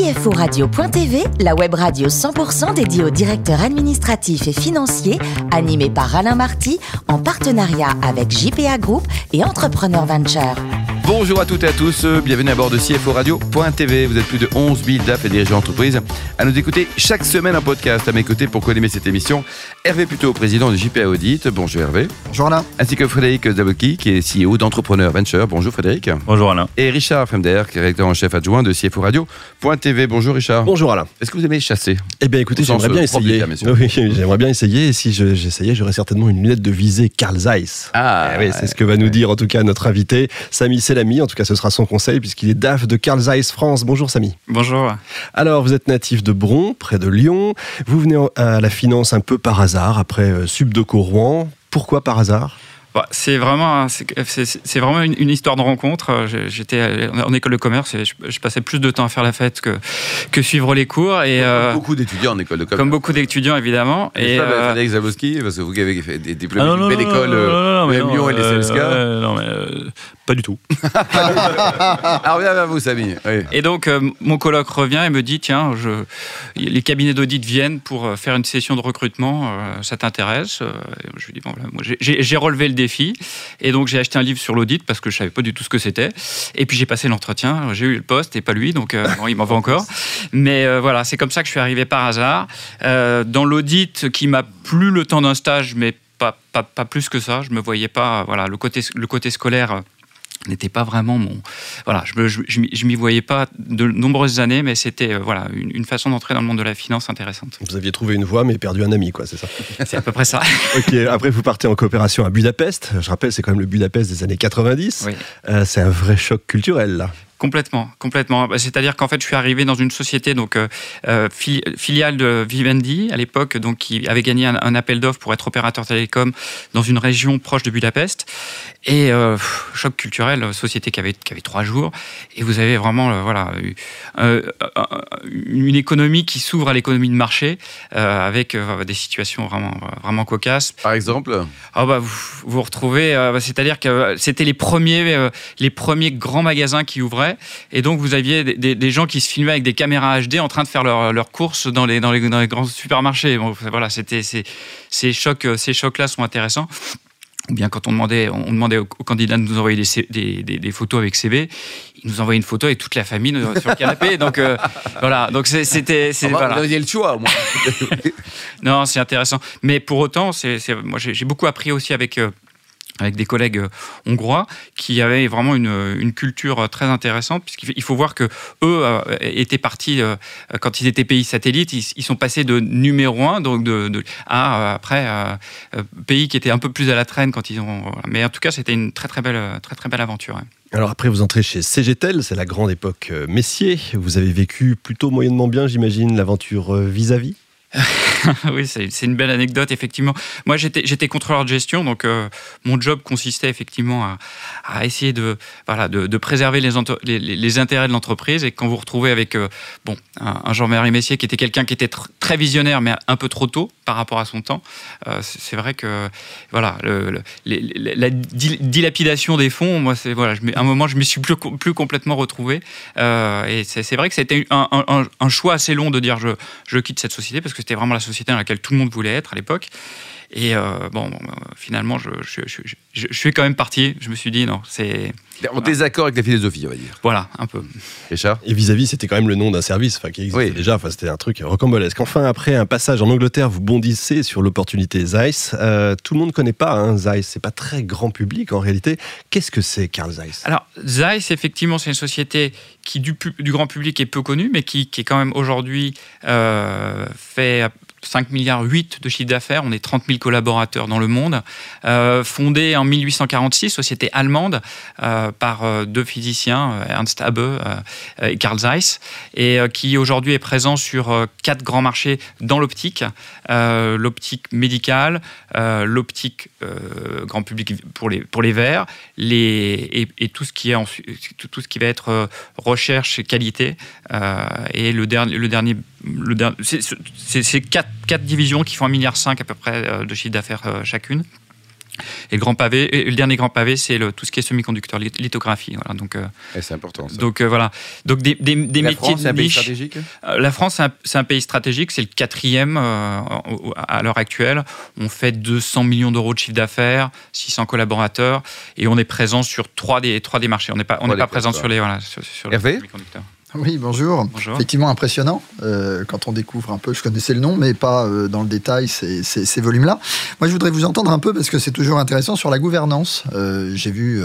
CFORadio.tv, la web radio 100% dédiée aux directeurs administratifs et financiers, animée par Alain Marty, en partenariat avec JPA Group et Entrepreneur Venture. Bonjour à toutes et à tous, bienvenue à bord de CFO Radio.tv. Vous êtes plus de 11 000 DAF et dirigeants d'entreprise à nous écouter chaque semaine un podcast. À mes côtés pour co cette émission, Hervé Puteau, président de JPA Audit. Bonjour Hervé. Bonjour Alain. Ainsi que Frédéric Zabocki, qui est CEO d'Entrepreneur Venture. Bonjour Frédéric. Bonjour Alain. Et Richard Fremder, qui est rédacteur en chef adjoint de CFO Radio.tv. Bonjour Richard. Bonjour Alain. Est-ce que vous aimez chasser? Eh bien écoutez, j'aimerais bien essayer. Oui, j'aimerais bien essayer. Et si j'essayais, j'aurais certainement une lunette de visée Carl Zeiss. Ah, eh oui, c'est ce que va nous dire en tout cas notre invité, Samy En tout cas, ce sera son conseil puisqu'il est DAF de Carl Zeiss France. Bonjour Samy. Bonjour. Alors, vous êtes natif de Bron, près de Lyon. Vous venez à la finance un peu par hasard après euh, Subdeco Rouen. Pourquoi par hasard? Bah, c'est vraiment, c'est vraiment une, histoire de rencontre. Euh, j'étais en école de commerce et je, passais plus de temps à faire la fête que, que suivre les cours. Et, comme euh, beaucoup d'étudiants en école de commerce. Comme beaucoup d'étudiants, évidemment. Et, et euh... Frédéric Zabowski, parce que vous avez fait des diplômes ah, de belle école, Lyon et les CSK. non, mais pas du tout. Alors, bien vers vous, Samy. Et donc, euh, mon colloque revient et me dit tiens, je, les cabinets d'audit viennent pour euh, faire une session de recrutement, euh, ça t'intéresse Je lui dis bon, j'ai relevé le défi. Et donc, j'ai acheté un livre sur l'audit parce que je savais pas du tout ce que c'était. Et puis, j'ai passé l'entretien, j'ai eu le poste et pas lui, donc il m'en va encore. Mais voilà, c'est comme ça que je suis arrivé par hasard. dans l'audit qui m'a plu le temps d'un stage, mais pas, pas, pas, plus que ça. Je me voyais pas, voilà, le côté, le côté scolaire n'était pas vraiment mon voilà je je, je, m'y voyais pas de nombreuses années mais c'était euh, voilà une, façon d'entrer dans le monde de la finance intéressante. Vous aviez trouvé une voie mais perdu un ami quoi c'est ça? C'est à peu près ça. Ok après vous partez en coopération à Budapest. Je rappelle c'est quand même le Budapest des années 90 euh, c'est un vrai choc culturel là Complètement, complètement. Bah, c'est-à-dire qu'en fait, je suis arrivé dans une société donc euh, euh, filiale de Vivendi à l'époque, donc qui avait gagné un, appel d'offres pour être opérateur télécom dans une région proche de Budapest. Et euh, choc culturel, société qui avait qui avait trois jours, et vous avez vraiment voilà une économie qui s'ouvre à l'économie de marché avec des situations vraiment vraiment cocasses. Par exemple? Ah bah vous vous retrouvez, bah, c'est-à-dire que c'était les premiers les premiers grands magasins qui ouvraient et donc, vous aviez des, gens qui se filmaient avec des caméras HD en train de faire leurs courses dans les, dans, les, grands supermarchés. voilà, c'était ces chocs, ces chocs-là sont intéressants ou bien quand on demandait, on demandait aux candidats de nous envoyer des, des, photos avec CV, ils nous envoyaient une photo avec toute la famille sur le canapé. donc euh, voilà, donc c'était. Ah bah, voilà. Vous aviez le choix, au moins. non, c'est intéressant. Mais pour autant, c'est moi j'ai beaucoup appris aussi avec. Euh, avec des collègues euh, hongrois qui avaient vraiment une, une culture très intéressante puisqu'il faut voir que eux euh, étaient partis euh, quand ils étaient pays satellites ils, sont passés de numéro un donc de, à après pays qui était un peu plus à la traîne quand ils ont mais en tout cas c'était une très très belle très très belle aventure alors après vous entrez chez CGTEL c'est la grande époque Messier. Vous avez vécu plutôt moyennement bien j'imagine l'aventure vis-à-vis? oui, c'est une belle anecdote, effectivement. Moi, j'étais contrôleur de gestion, donc euh, mon job consistait effectivement à, essayer de, voilà, de, préserver les, intérêts de l'entreprise. Et quand vous retrouvez avec euh, bon, un, Jean-Marie Messier qui était quelqu'un qui était très visionnaire, mais un peu trop tôt par rapport à son temps, euh, c'est vrai que voilà, la dilapidation des fonds, moi, voilà, à un moment, je me suis plus, plus complètement retrouvé. et c'est vrai que c'était un, un, un, choix assez long de dire je, je quitte cette société parce que c'était vraiment la société dans laquelle tout le monde voulait être à l'époque. Et euh, bon, finalement, je, je, suis quand même parti. Je me suis dit, non, c'est. En désaccord avec la philosophie, on va dire. Voilà, un peu. Richard Et vis-à-vis, c'était quand même le nom d'un service qui existait déjà. Enfin, c'était un truc rocambolesque. Enfin, après un passage en Angleterre, vous bondissez sur l'opportunité Zeiss. Euh, tout le monde ne connaît pas hein, Zeiss. C'est pas très grand public en réalité. Qu'est-ce que c'est, Carl Zeiss? Alors, Zeiss, effectivement, c'est une société qui, du, du, grand public, est peu connue, mais qui, qui est quand même aujourd'hui euh, fait 5 milliards 8 de chiffre d'affaires, on est 30 000 collaborateurs dans le monde, euh, fondée en 1846, société allemande euh, par euh, deux physiciens, euh, Ernst Abbe et Carl Zeiss, et qui aujourd'hui est présent sur quatre grands marchés dans l'optique, l'optique médicale, l'optique grand public pour les pour verres, et, tout ce qui est tout, ce qui va être recherche et qualité, et le dernier le dernier c'est quatre, quatre, divisions qui font 1,5 milliard à peu près euh, de chiffre d'affaires euh, chacune. Et le grand pavé, le dernier grand pavé, c'est tout ce qui est semi-conducteur, lithographie. Voilà, donc, euh, c'est important. Donc euh, voilà. Donc des, des, des la métiers France, de niche. stratégique euh, La France, c'est un, pays stratégique. C'est le quatrième à l'heure actuelle. On fait 200 millions d'euros de chiffre d'affaires, 600 collaborateurs, et on est présent sur trois des trois des marchés. On n'est pas on n'est pas présent sur les voilà sur, les conducteurs. Oui, bonjour. Effectivement impressionnant euh, quand on découvre un peu. Je connaissais le nom, mais pas euh, dans le détail ces, ces, volumes-là. Moi, je voudrais vous entendre un peu parce que c'est toujours intéressant sur la gouvernance. Euh, j'ai vu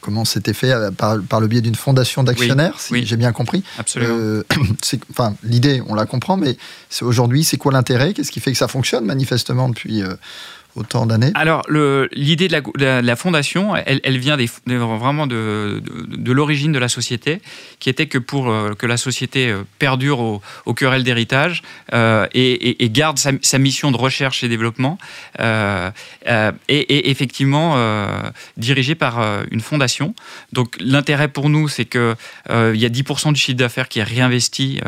comment c'était fait par, par, le biais d'une fondation d'actionnaires, si j'ai bien compris. Absolument. enfin, l'idée, on la comprend, mais aujourd'hui, c'est quoi l'intérêt? Qu'est-ce qui fait que ça fonctionne manifestement depuis autant d'années Alors, l'idée de, la, fondation, elle, vient vraiment de, l'origine de la société, qui était que pour euh, que la société euh, perdure au, au querelle d'héritage euh, et, garde sa, mission de recherche et développement, et, effectivement dirigée par une fondation. Donc, l'intérêt pour nous, c'est qu'il il y a 10% du chiffre d'affaires qui est réinvesti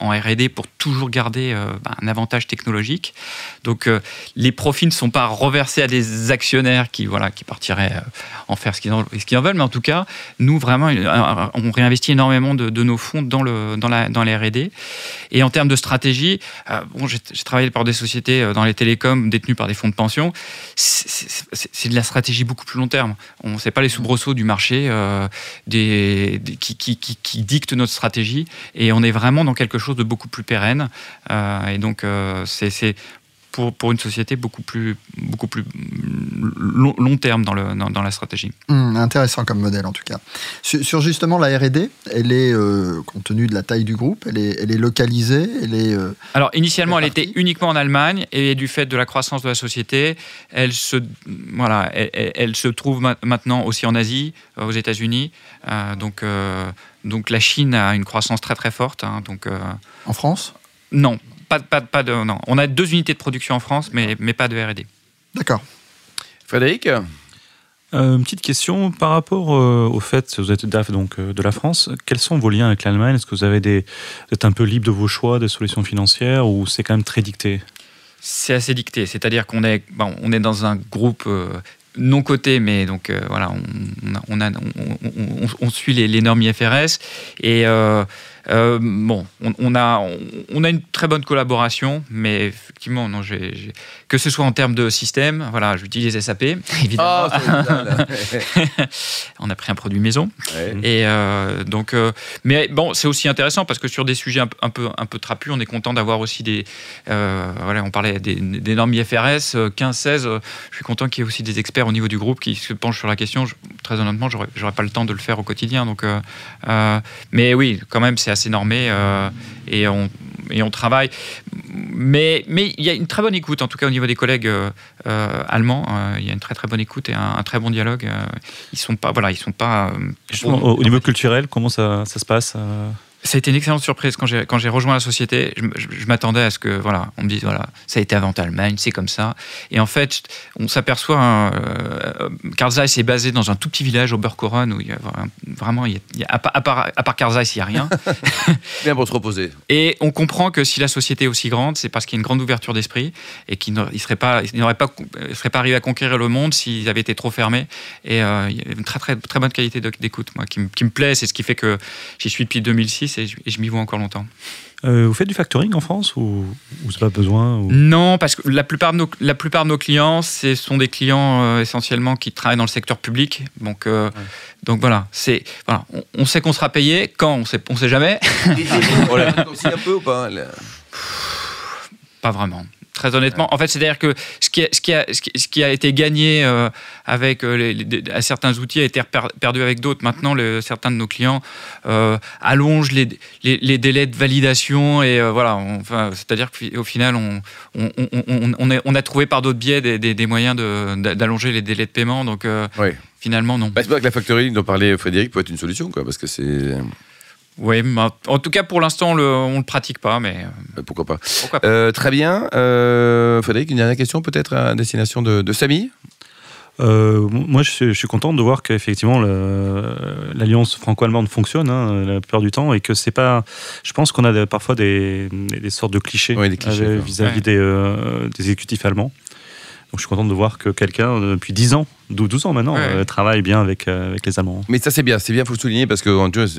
en R&D pour toujours garder un avantage technologique. Donc, les profits ne sont pas reversés à des actionnaires qui, voilà, qui partiraient euh, en faire ce qu'ils en, en, veulent, mais en tout cas, nous, vraiment, euh, on réinvestit énormément de, nos fonds dans, le, dans, dans RD. Et en termes de stratégie, euh, bon, j'ai travaillé par des sociétés dans les télécoms détenues par des fonds de pension. C'est de la stratégie beaucoup plus long terme. On ne sait pas les soubresauts du marché des, qui, qui, qui, qui, dictent notre stratégie. Et on est vraiment dans quelque chose de beaucoup plus pérenne. et donc, c'est pour, pour une société beaucoup plus, beaucoup plus long, long terme dans, le, dans, la stratégie. Hum, intéressant comme modèle en tout cas. Sur, justement la R&D, elle est, euh, compte tenu de la taille du groupe, elle est, elle est localisée elle est, euh, Alors initialement, elle était uniquement en Allemagne et du fait de la croissance de la société, elle se, voilà, elle, elle se trouve maintenant aussi en Asie, aux États-Unis. Euh, donc, donc la Chine a une croissance très très forte. Hein, donc, en France? Non, pas, de, non. On a deux unités de production en France, mais, mais pas de R&D. D'accord. Frédéric? Euh, une petite question par rapport euh, au fait que vous êtes DAF donc, euh, de la France. Quels sont vos liens avec l'Allemagne? Est-ce que vous avez des, vous êtes un peu libre de vos choix, des solutions financières, ou c'est quand même très dicté? C'est assez dicté. C'est-à-dire qu'on est, bon, on est dans un groupe non coté, mais donc voilà, on, on, on, suit les, les, normes IFRS et euh, bon, on, a, on, a une très bonne collaboration, mais effectivement, non, que ce soit en termes de système, voilà, j'utilise SAP, évidemment. Ah, on a pris un produit maison. Et euh, donc, euh, mais bon, c'est aussi intéressant parce que sur des sujets un, peu, un peu trapus, on est content d'avoir aussi des. voilà, on parlait des, normes IFRS 15-16. je suis content qu'il y ait aussi des experts au niveau du groupe qui se penchent sur la question. Très honnêtement, j'aurais pas le temps de le faire au quotidien. Donc, mais oui, quand même, c'est assez normé euh, et, on, travaille. Mais, il y a une très bonne écoute, en tout cas au niveau des collègues euh, euh, allemands. il y a une très très bonne écoute et un, très bon dialogue. ils sont pas, voilà, ils sont pas. au, niveau culturel, comment ça se passe ça a été une excellente surprise quand j'ai quand j'ai rejoint la société. Je, m'attendais à ce que voilà, on me dise voilà, ça a été en Allemagne, c'est comme ça. Et en fait, on s'aperçoit, hein, euh, Carl Zeiss est basé dans un tout petit village au Berkoron où il y a vraiment, il y a, à, part, à part Carl Zeiss, il n'y a rien. Bien pour se reposer. Et on comprend que si la société est aussi grande, c'est parce qu'il y a une grande ouverture d'esprit et qu'il ne serait pas, n'aurait pas, serait pas arrivé à conquérir le monde s'ils avaient été trop fermés. Et euh, il y a une très très très bonne qualité d'écoute, moi, qui, qui me plaît. C'est ce qui fait que j'y suis depuis 2006 et je, m'y vois encore longtemps. Euh, vous faites du factoring en France ou, ou c'est pas besoin Non, parce que la plupart de nos, la plupart de nos clients, ce sont des clients euh, essentiellement qui travaillent dans le secteur public. Donc, euh, donc voilà, c'est voilà, on, sait qu'on sera payé quand on sait, on sait jamais. aussi un peu ou pas Pas vraiment. Très honnêtement, en fait, c'est-à-dire que ce qui a, ce qui a, ce qui a été gagné euh, avec euh, les, certains outils a été perdu avec d'autres. Maintenant, le, certains de nos clients euh, allongent les, les, délais de validation et voilà. Enfin, c'est-à-dire qu'au final, on, on, on, on, a trouvé par d'autres biais des, des, moyens d'allonger les délais de paiement. Donc, finalement, non. Bah, c'est pas que la factory dont parlait Frédéric peut être une solution, quoi, parce que c'est oui, en tout cas pour l'instant on ne le pratique pas, mais euh, pourquoi pas. Euh, très bien. Euh, Frédéric, une dernière question peut-être à destination de, de Samy? Moi, je suis, content de voir qu'effectivement l'alliance franco-allemande fonctionne hein, la plupart du temps et que c'est pas. Je pense qu'on a parfois des, sortes de clichés vis-à-vis des, exécutifs allemands. je suis content de voir que quelqu'un, depuis 10 ans, 12 ans maintenant, euh, travaille bien avec, euh, avec les Allemands. Mais ça, c'est bien, c'est bien, il faut le souligner, parce que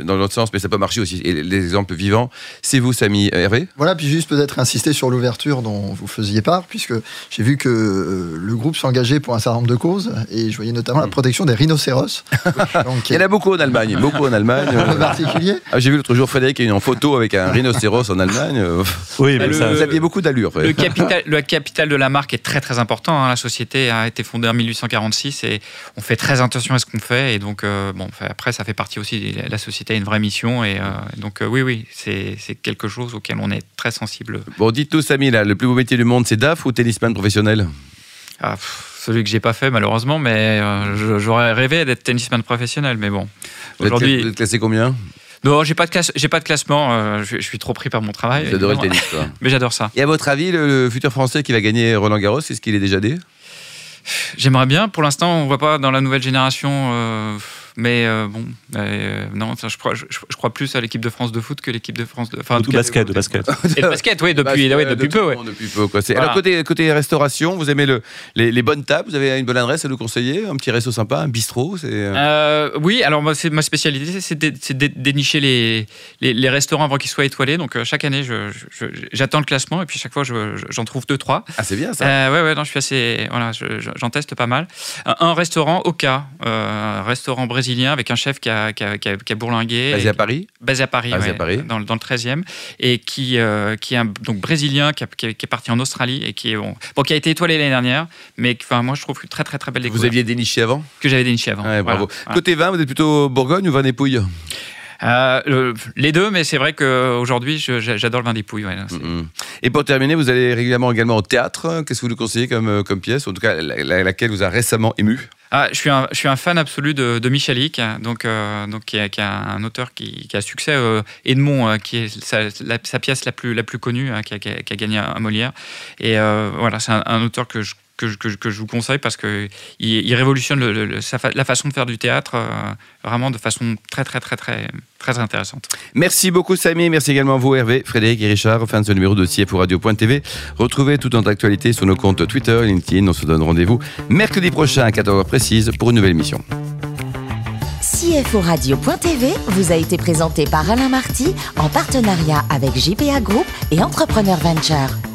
dans l'autre sens, mais ça peut marcher aussi. Et les exemples vivants, c'est vous, Samy Hervé? Voilà, puis juste peut-être insister sur l'ouverture dont vous faisiez part, puisque j'ai vu que euh, le groupe s'engageait pour un certain nombre de causes, et je voyais notamment la protection des rhinocéros. Donc, il y en a beaucoup en Allemagne, beaucoup en Allemagne. en particulier ah, J'ai vu l'autre jour Frédéric qui est en photo avec un rhinocéros en Allemagne. Oui, mais ça... Vous aviez beaucoup d'allure. Le capital, le capital de la marque est très très important. Hein. La société a été fondée en 1846 on fait très attention à ce qu'on fait. Et donc, euh, bon, après, ça fait partie aussi, la société a une vraie mission. Et euh, donc, euh, oui, oui, c'est quelque chose auquel on est très sensible. Bon, dites-nous, Samy, là, le plus beau métier du monde, c'est DAF ou tennisman professionnel? Ah, Celui que j'ai pas fait, malheureusement, mais j'aurais rêvé d'être tennisman professionnel. Mais bon, aujourd'hui. Vous êtes classé combien? Non, j'ai pas de j'ai pas de classement. je, suis trop pris par mon travail. J'adore le tennis, quoi. Mais j'adore ça. Et à votre avis, le, futur Français qui va gagner Roland Garros, est-ce qu'il est déjà dit J'aimerais bien. Pour l'instant, on voit pas dans la nouvelle génération. Euh, mais euh, bon, euh, non, je crois, je, crois plus à l'équipe de France de foot que l'équipe de France de. Enfin, de basket, de basket. Et de basket, oui, depuis, depuis peu. Ouais. Depuis peu quoi. Alors, côté, côté restauration, vous aimez le, les, bonnes tables? Vous avez une bonne adresse à nous conseiller? Un petit resto sympa, un bistrot euh... Oui, alors moi, ma spécialité, c'est de, dénicher les, les, restaurants avant qu'ils soient étoilés. Donc, chaque année, j'attends le classement et puis chaque fois, j'en trouve deux, trois. Ah, c'est bien ça Ouais, ouais, non, je suis assez. Voilà, j'en teste pas mal. Un restaurant, Oka, restaurant brésilien avec un chef qui a, qui a, qui a, bourlingué. Basé à Paris Basé à Paris, à Paris. Dans, dans, le 13e. Et qui, euh, qui est un donc, brésilien qui, qui, est parti en Australie et qui, est, bon, qui a été étoilé l'année dernière. Mais enfin, moi, je trouve très, très, très belle découverte. Vous aviez déniché avant Que j'avais déniché avant. bravo. Côté vin, vous êtes plutôt Bourgogne ou vin des Pouilles euh, les deux, mais c'est vrai qu'aujourd'hui, j'adore le vin des Pouilles. Mm-hmm. Et pour terminer, vous allez régulièrement également au théâtre. Qu'est-ce que vous nous conseillez comme, euh, comme pièce, en tout cas laquelle vous a récemment ému? Ah, je, suis un, fan absolu de, Michalik, donc, euh, qui, est, un auteur qui, a succès. Euh, Edmond, euh, qui est sa, pièce la plus, connue, hein, qui, a, gagné un Molière. Et voilà, c'est un, auteur que je, que, que, je vous conseille parce qu'il il révolutionne le, la façon de faire du théâtre vraiment de façon très, très, très, très, très intéressante. Merci beaucoup, Samy. Merci également à vous, Hervé, Frédéric et Richard. Fin de ce numéro de CFO Radio.tv. Retrouvez toute notre actualité sur nos comptes Twitter et LinkedIn. On se donne rendez-vous mercredi prochain à 14h précise pour une nouvelle émission. CFO Radio.tv vous a été présenté par Alain Marty en partenariat avec JPA Group et Entrepreneur Venture.